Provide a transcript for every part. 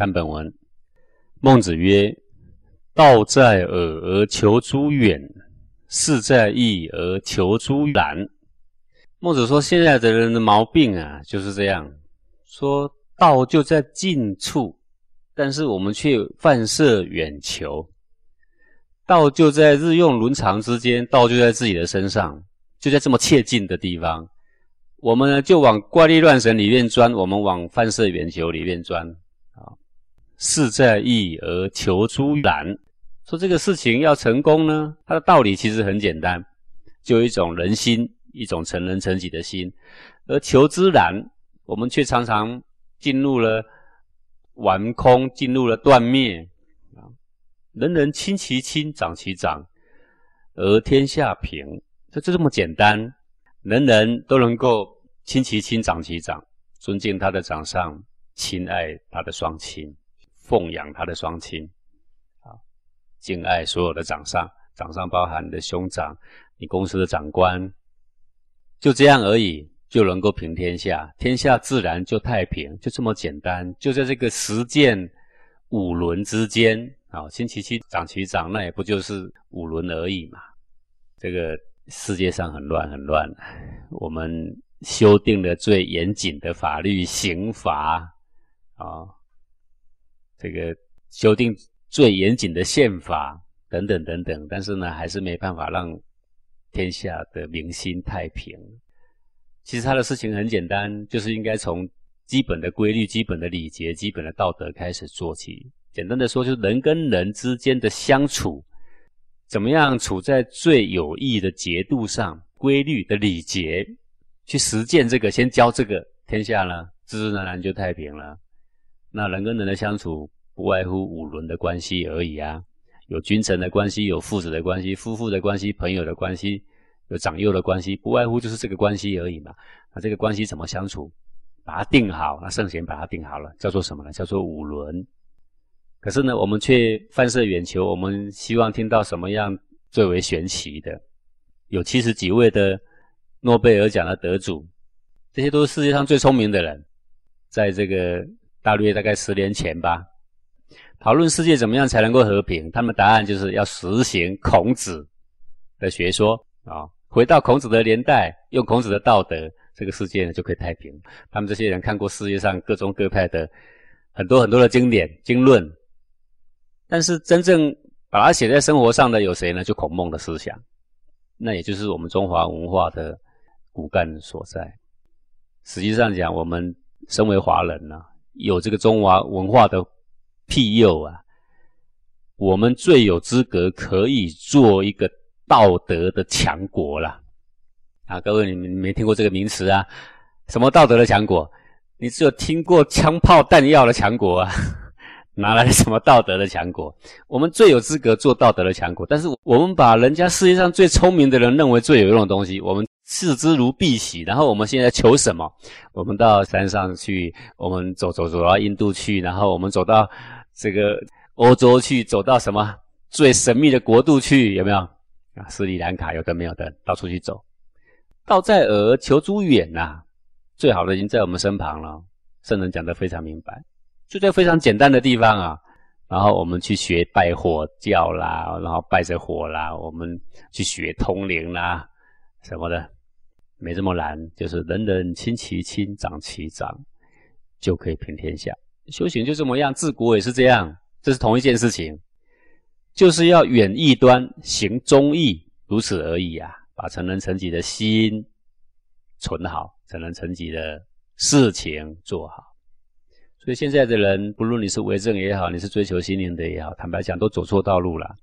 看本文，孟子曰：“道在耳而求诸远，事在易而求诸难。”孟子说：“现在的人的毛病啊，就是这样，说道就在近处，但是我们却泛涉远求；道就在日用伦常之间，道就在自己的身上，就在这么切近的地方。”我们呢，就往怪力乱神里面钻，我们往泛射圆球里面钻。事在易而求诸难，说这个事情要成功呢，它的道理其实很简单，就一种人心，一种成人成己的心。而求之难，我们却常常进入了玩空，进入了断灭啊。人人亲其亲，长其长，而天下平，就就这么简单。人人都能够亲其亲，长其长，尊敬他的长上，亲爱他的双亲，奉养他的双亲，啊，敬爱所有的长上，长上包含你的兄长，你公司的长官，就这样而已，就能够平天下，天下自然就太平，就这么简单，就在这个实践五轮之间，啊，亲其亲，长其长，那也不就是五轮而已嘛，这个。世界上很乱，很乱。我们修订了最严谨的法律刑罚啊，这个修订最严谨的宪法等等等等，但是呢，还是没办法让天下的民心太平。其实他的事情很简单，就是应该从基本的规律、基本的礼节、基本的道德开始做起。简单的说，就是人跟人之间的相处。怎么样处在最有益的节度上？规律的礼节去实践这个，先教这个天下呢，自自然然就太平了。那人跟人的相处，不外乎五伦的关系而已啊。有君臣的关系，有父子的关系，夫妇的关系，朋友的关系，有长幼的关系，不外乎就是这个关系而已嘛。那这个关系怎么相处？把它定好，那圣贤把它定好了，叫做什么呢？叫做五伦。可是呢，我们却放射远求。我们希望听到什么样最为玄奇的？有七十几位的诺贝尔奖的得主，这些都是世界上最聪明的人。在这个大约大概十年前吧，讨论世界怎么样才能够和平，他们答案就是要实行孔子的学说啊，回到孔子的年代，用孔子的道德，这个世界呢就可以太平。他们这些人看过世界上各宗各派的很多很多的经典经论。但是真正把它写在生活上的有谁呢？就孔孟的思想，那也就是我们中华文化的骨干所在。实际上讲，我们身为华人呢，有这个中华文化的庇佑啊，我们最有资格可以做一个道德的强国了。啊，各位你们没听过这个名词啊？什么道德的强国？你只有听过枪炮弹药的强国啊？哪来的什么道德的强国？我们最有资格做道德的强国，但是我们把人家世界上最聪明的人认为最有用的东西，我们视之如敝屣。然后我们现在求什么？我们到山上去，我们走走走到印度去，然后我们走到这个欧洲去，走到什么最神秘的国度去？有没有啊？斯里兰卡有的没有的，到处去走。道在耳，求诸远呐。最好的已经在我们身旁了。圣人讲得非常明白。就在非常简单的地方啊，然后我们去学拜火教啦，然后拜着火啦，我们去学通灵啦，什么的，没这么难，就是人人亲其亲，长其长，就可以平天下。修行就这么样，治国也是这样，这是同一件事情，就是要远异端，行忠义，如此而已啊！把成人成己的心存好，成人成己的事情做好。所以现在的人，不论你是为政也好，你是追求心灵的也好，坦白讲，都走错道路了。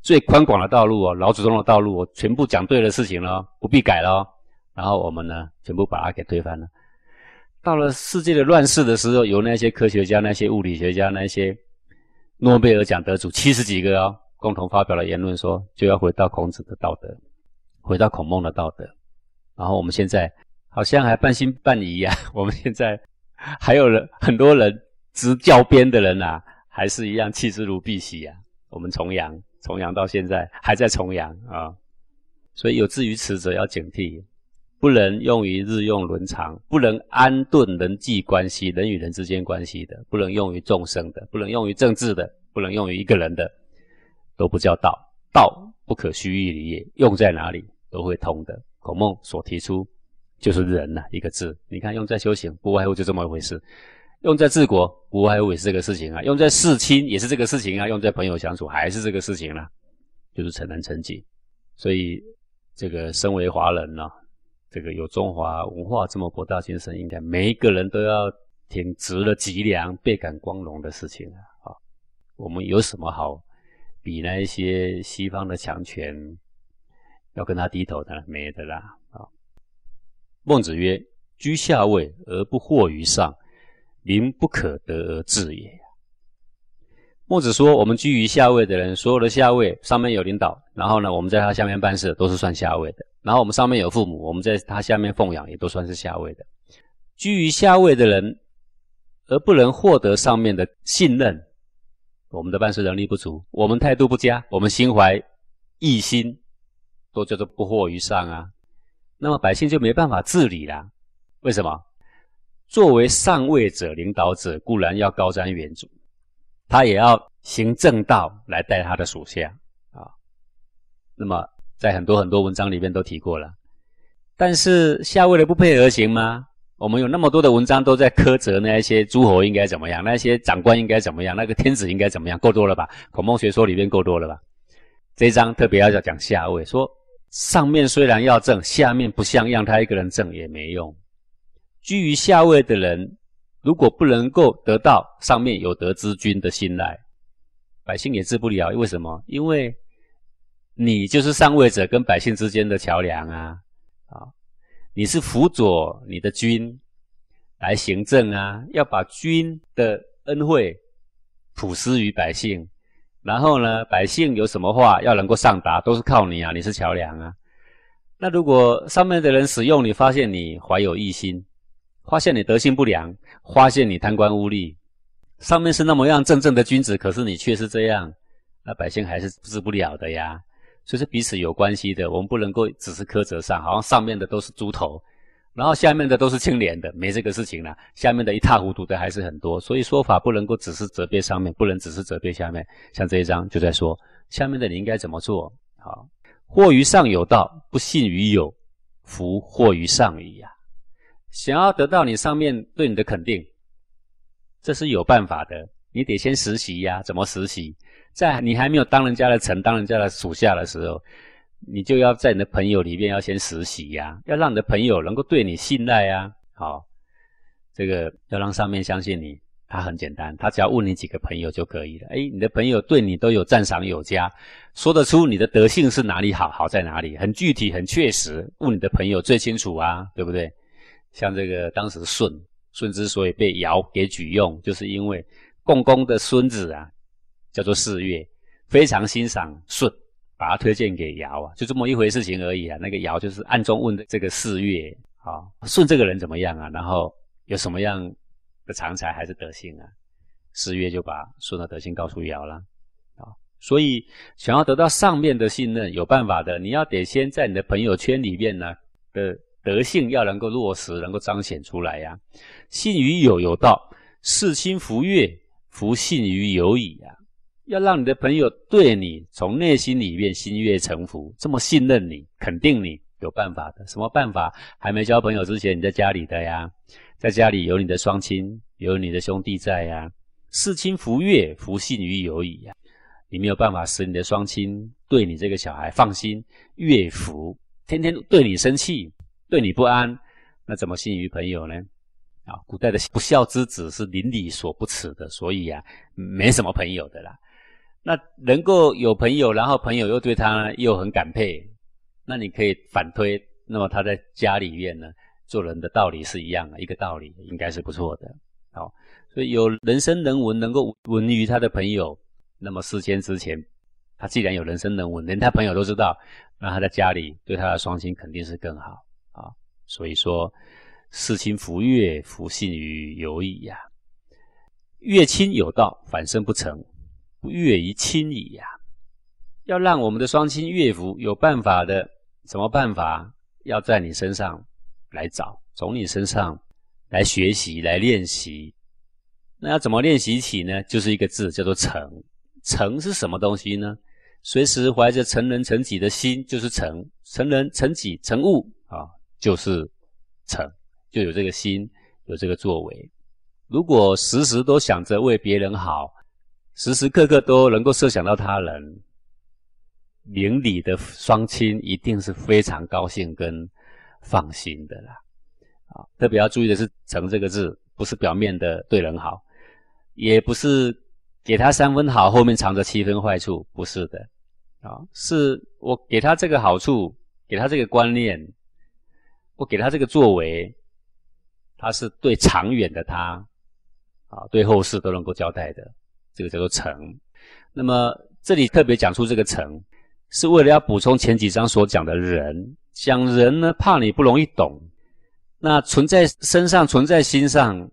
最宽广的道路哦，老祖宗的道路，我全部讲对的事情了，不必改了。然后我们呢，全部把它给推翻了。到了世界的乱世的时候，有那些科学家、那些物理学家、那些诺贝尔奖得主七十几个哦，共同发表了言论，说就要回到孔子的道德，回到孔孟的道德。然后我们现在好像还半信半疑呀，我们现在。还有人，很多人执教鞭的人啊，还是一样弃之如敝屣啊。我们重阳，重阳到现在还在重阳啊，所以有志于此者要警惕。不能用于日用伦常，不能安顿人际关系，人与人之间关系的，不能用于众生的，不能用于政治的，不能用于一个人的，都不叫道。道不可虚喻离也，用在哪里都会通的。孔孟所提出就是人呐，一个字。你看用在修行，不外乎就这么一回事；用在治国，不外乎也是这个事情啊；用在事亲也是这个事情啊；用在朋友相处还是这个事情啦，就是成人成己。所以这个身为华人呢。这个有中华文化这么博大精深，应该每一个人都要挺直了脊梁，倍感光荣的事情啊！我们有什么好比那一些西方的强权要跟他低头的？没的啦！啊，孟子曰：“居下位而不惑于上，民不可得而治也。”孟子说：“我们居于下位的人，所有的下位上面有领导，然后呢，我们在他下面办事，都是算下位的。”然后我们上面有父母，我们在他下面奉养，也都算是下位的。居于下位的人，而不能获得上面的信任，我们的办事能力不足，我们态度不佳，我们心怀异心，都叫做不惑于上啊。那么百姓就没办法治理啦。为什么？作为上位者、领导者，固然要高瞻远瞩，他也要行正道来带他的属下啊。那么。在很多很多文章里面都提过了，但是下位的不配合行吗？我们有那么多的文章都在苛责那些诸侯应该怎么样，那些长官应该怎么样，那个天子应该怎么样，够多了吧？孔孟学说里面够多了吧？这一章特别要讲下位，说上面虽然要正，下面不像样，他一个人正也没用。居于下位的人，如果不能够得到上面有德之君的信赖，百姓也治不了。为什么？因为。你就是上位者跟百姓之间的桥梁啊，啊，你是辅佐你的君来行政啊，要把君的恩惠普施于百姓，然后呢，百姓有什么话要能够上达，都是靠你啊，你是桥梁啊。那如果上面的人使用你，发现你怀有异心，发现你德性不良，发现你贪官污吏，上面是那么样正正的君子，可是你却是这样，那百姓还是治不了的呀。所以是彼此有关系的，我们不能够只是苛责上，好像上面的都是猪头，然后下面的都是清廉的，没这个事情了。下面的一塌糊涂的还是很多，所以说法不能够只是责备上面，不能只是责备下面。像这一章就在说，下面的你应该怎么做？好，祸于上有道，不信于有，福祸于上矣呀。想要得到你上面对你的肯定，这是有办法的，你得先实习呀。怎么实习？在你还没有当人家的臣、当人家的属下的时候，你就要在你的朋友里面要先实习呀，要让你的朋友能够对你信赖呀。好，这个要让上面相信你，他很简单，他只要问你几个朋友就可以了。哎，你的朋友对你都有赞赏有加，说得出你的德性是哪里好，好在哪里，很具体、很确实。问你的朋友最清楚啊，对不对？像这个当时舜，舜之所以被尧给举用，就是因为共工的孙子啊。叫做四月，非常欣赏舜，把他推荐给尧啊，就这么一回事情而已啊。那个尧就是暗中问的这个四月啊，舜这个人怎么样啊？然后有什么样的长才还是德性啊？四月就把舜的德性告诉尧了啊。所以想要得到上面的信任，有办法的，你要得先在你的朋友圈里面呢的德性要能够落实，能够彰显出来呀。信于有有道，事亲弗悦，弗信于有矣啊。要让你的朋友对你从内心里面心悦诚服，这么信任你、肯定你，有办法的。什么办法？还没交朋友之前，你在家里的呀，在家里有你的双亲，有你的兄弟在呀，事亲福悦，福信于友矣呀。你没有办法使你的双亲对你这个小孩放心、悦福，天天对你生气、对你不安，那怎么信于朋友呢？啊，古代的不孝之子是邻里所不齿的，所以啊，没什么朋友的啦。那能够有朋友，然后朋友又对他又很感佩，那你可以反推，那么他在家里面呢，做人的道理是一样的，一个道理应该是不错的。好，所以有人生人文能够闻于他的朋友，那么事先之前，他既然有人生人文，连他朋友都知道，那他在家里对他的双亲肯定是更好啊。所以说，事亲福悦，福信于友矣呀。越亲有道，反身不成。不悦于亲矣呀！要让我们的双亲悦福，有办法的。什么办法？要在你身上来找，从你身上来学习、来练习。那要怎么练习起呢？就是一个字，叫做诚。诚是什么东西呢？随时怀着成人成己的心，就是诚。成人成己成物啊，就是诚，就有这个心，有这个作为。如果时时都想着为别人好，时时刻刻都能够设想到他人，邻里的双亲一定是非常高兴跟放心的啦。啊，特别要注意的是“诚”这个字，不是表面的对人好，也不是给他三分好，后面藏着七分坏处，不是的。啊，是我给他这个好处，给他这个观念，我给他这个作为，他是对长远的他。啊，对后世都能够交代的，这个叫做成。那么这里特别讲出这个成，是为了要补充前几章所讲的人。讲人呢，怕你不容易懂。那存在身上，存在心上，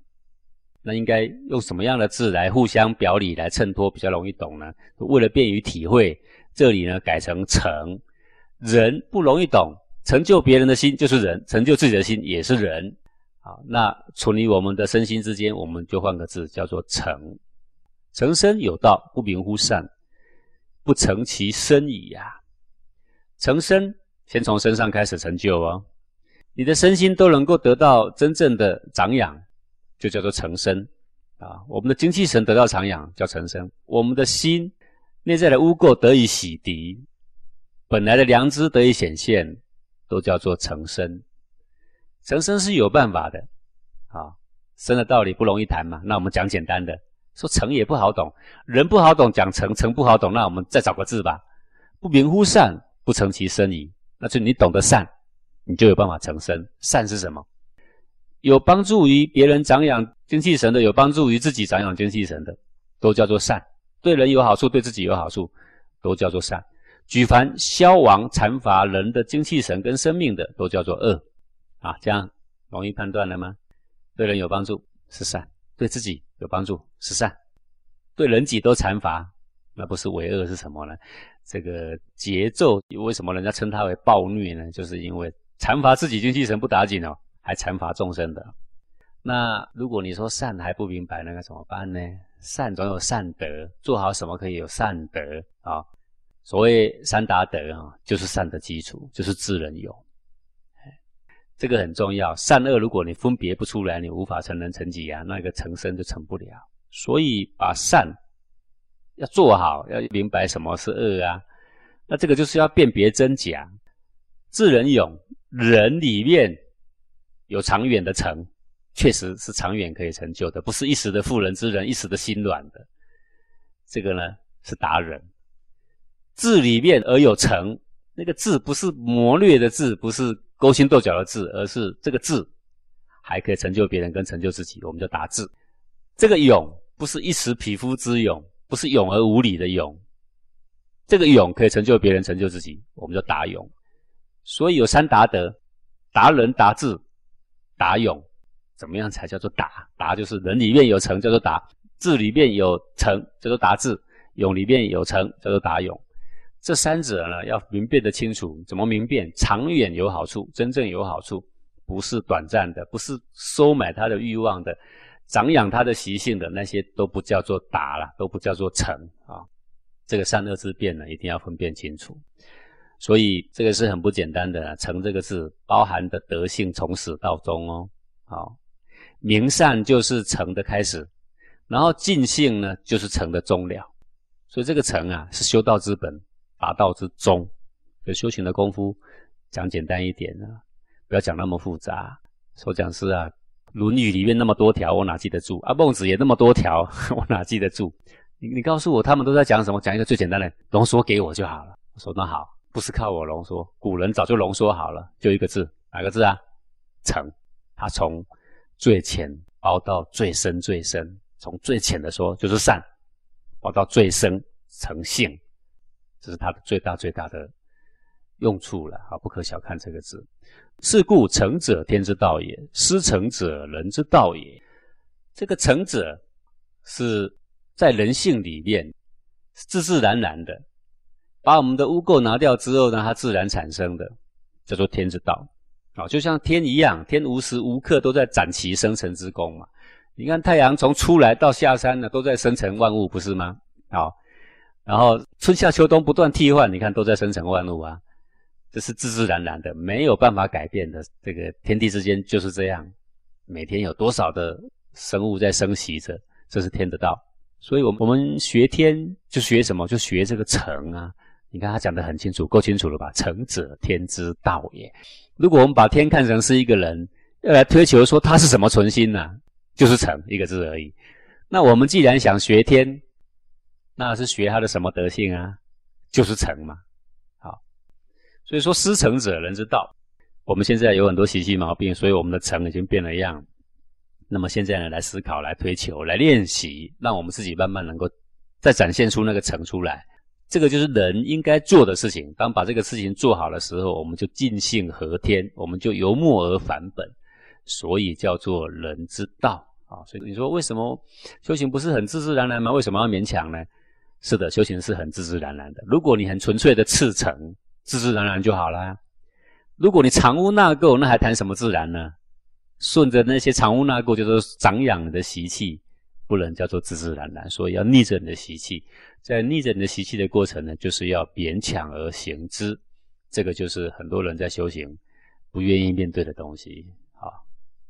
那应该用什么样的字来互相表里来衬托，比较容易懂呢？为了便于体会，这里呢改成成。人不容易懂，成就别人的心就是人，成就自己的心也是人。好，那处于我们的身心之间，我们就换个字，叫做成。成身有道，不明乎善，不成其身矣呀。成身，先从身上开始成就哦。你的身心都能够得到真正的长养，就叫做成身啊。我们的精气神得到长养，叫成身。我们的心内在的污垢得以洗涤，本来的良知得以显现，都叫做成身。成身是有办法的，啊，生的道理不容易谈嘛。那我们讲简单的，说成也不好懂，人不好懂，讲成成不好懂。那我们再找个字吧，不明乎善，不成其身矣。那就你懂得善，你就有办法成身。善是什么？有帮助于别人长养精气神的，有帮助于自己长养精气神的，都叫做善。对人有好处，对自己有好处，都叫做善。举凡消亡残乏人的精气神跟生命的，都叫做恶。啊，这样容易判断了吗？对人有帮助是善，对自己有帮助是善，对人己都残罚，那不是为恶是什么呢？这个节奏为什么人家称它为暴虐呢？就是因为残罚自己精气神不打紧哦，还残罚众生的。那如果你说善还不明白，那该怎么办呢？善总有善德，做好什么可以有善德啊？所谓三达德啊，就是善的基础，就是智人有。这个很重要，善恶如果你分别不出来，你无法成人成己啊，那个成身就成不了。所以把善要做好，要明白什么是恶啊。那这个就是要辨别真假。智人勇，人里面有长远的成，确实是长远可以成就的，不是一时的妇人之仁，一时的心软的。这个呢是达人。智里面而有成，那个智不是磨略的智，不是。勾心斗角的智，而是这个智还可以成就别人跟成就自己，我们就达智。这个勇不是一时匹夫之勇，不是勇而无礼的勇。这个勇可以成就别人，成就自己，我们就达勇。所以有三达德：达人、达智、达勇。怎么样才叫做达？达就是人里面有成，叫做达；智里面有成，叫做达智；勇里面有成，叫做达勇。这三者呢，要明辨的清楚。怎么明辨？长远有好处，真正有好处，不是短暂的，不是收买他的欲望的，长养他的习性的那些都不叫做达了，都不叫做成啊。这个善恶之辨呢，一定要分辨清楚。所以这个是很不简单的。成这个字包含的德性从始到终哦。好，明善就是成的开始，然后尽性呢就是成的终了。所以这个成啊，是修道之本。达道之中，就修行的功夫，讲简单一点啊，不要讲那么复杂。说讲师啊，《论语》里面那么多条，我哪记得住？啊，孟子也那么多条，我哪记得住？你你告诉我，他们都在讲什么？讲一个最简单的，浓缩给我就好了。我说那好，不是靠我浓缩，古人早就浓缩好了，就一个字，哪个字啊？诚。他从最浅包到最深，最深，从最浅的说就是善，包到最深诚信。这是它的最大最大的用处了啊！不可小看这个字。是故诚者，天之道也；失诚者，人之道也。这个诚者是在人性里面自自然然的，把我们的污垢拿掉之后呢，它自然产生的，叫做天之道。啊，就像天一样，天无时无刻都在展其生成之功嘛。你看太阳从出来到下山呢，都在生成万物，不是吗？好，然后春夏秋冬不断替换，你看都在生成万物啊。这是自自然然的，没有办法改变的。这个天地之间就是这样，每天有多少的生物在生息着，这是天的道。所以，我我们学天就学什么？就学这个成啊。你看他讲得很清楚，够清楚了吧？成者，天之道也。如果我们把天看成是一个人，要来推求说他是什么存心呢？就是成一个字而已。那我们既然想学天，那是学他的什么德性啊？就是诚嘛。好，所以说师成者，人之道。我们现在有很多习气毛病，所以我们的诚已经变了样。那么现在呢，来思考，来推求，来练习，让我们自己慢慢能够再展现出那个诚出来。这个就是人应该做的事情。当把这个事情做好的时候，我们就尽性合天，我们就由末而返本，所以叫做人之道啊。所以你说为什么修行不是很自自然然吗？为什么要勉强呢？是的，修行是很自自然然的。如果你很纯粹的赤诚，自自然然就好了。如果你藏污纳垢，那还谈什么自然呢？顺着那些藏污纳垢，就是长养你的习气，不能叫做自自然然。所以要逆着你的习气。在逆着你的习气的过程呢，就是要勉强而行之，这个就是很多人在修行不愿意面对的东西啊。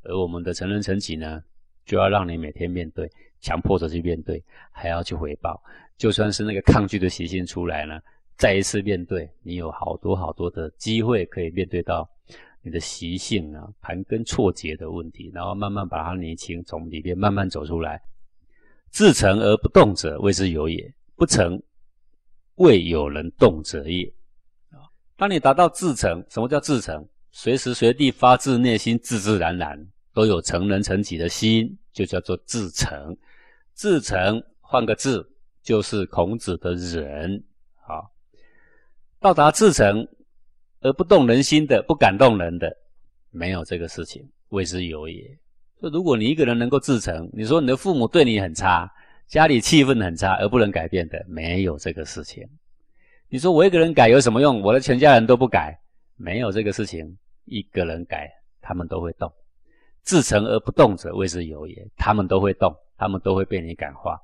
而我们的成人成己呢，就要让你每天面对，强迫着去面对，还要去回报。就算是那个抗拒的习性出来呢，再一次面对，你有好多好多的机会可以面对到你的习性啊、盘根错节的问题，然后慢慢把它理清，从里边慢慢走出来。自成而不动者，谓之有也。不成，未有人动者也。当你达到自成，什么叫自成？随时随地发自内心、自自然然都有成人成己的心，就叫做自成。自成，换个字，就是孔子的仁。啊，到达自成而不动人心的、不感动人的，没有这个事情，谓之有也。说如果你一个人能够自成，你说你的父母对你很差。家里气氛很差而不能改变的，没有这个事情。你说我一个人改有什么用？我的全家人都不改，没有这个事情。一个人改，他们都会动。自成而不动者，谓之有也。他们都会动，他们都会被你感化。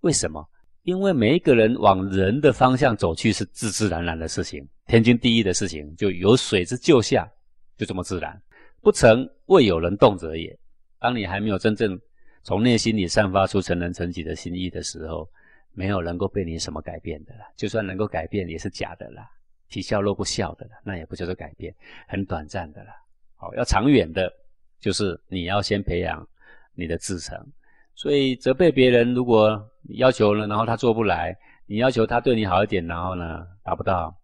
为什么？因为每一个人往人的方向走去是自自然然的事情，天经地义的事情，就有水之就下，就这么自然。不成，未有人动者也。当你还没有真正。从内心里散发出成人成己的心意的时候，没有能够被你什么改变的啦。就算能够改变，也是假的啦，皮笑肉不笑的啦，那也不叫做改变，很短暂的啦。好，要长远的，就是你要先培养你的自成。所以责备别人，如果要求了，然后他做不来，你要求他对你好一点，然后呢达不到，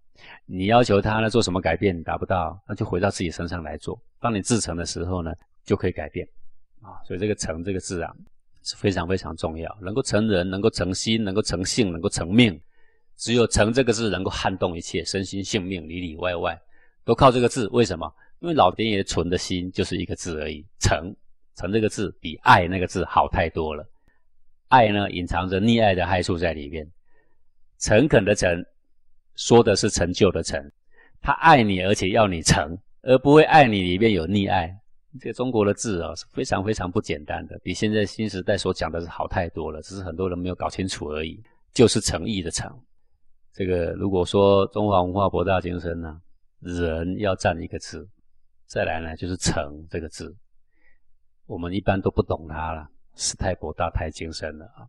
你要求他呢做什么改变达不到，那就回到自己身上来做。当你自成的时候呢，就可以改变。啊，所以这个成这个字啊是非常非常重要，能够成人，能够成心，能够成性，能够成命。只有成这个字能够撼动一切身心性命里里外外，都靠这个字。为什么？因为老天爷存的心就是一个字而已。成，成这个字比爱那个字好太多了。爱呢，隐藏着溺爱的害处在里面。诚恳的诚，说的是成就的成。他爱你，而且要你成，而不会爱你里面有溺爱。这个中国的字啊是非常非常不简单的，比现在新时代所讲的是好太多了，只是很多人没有搞清楚而已。就是诚意的诚，这个如果说中华文化博大精深呢，人要占一个字，再来呢就是诚这个字，我们一般都不懂它了，是太博大太精深了啊。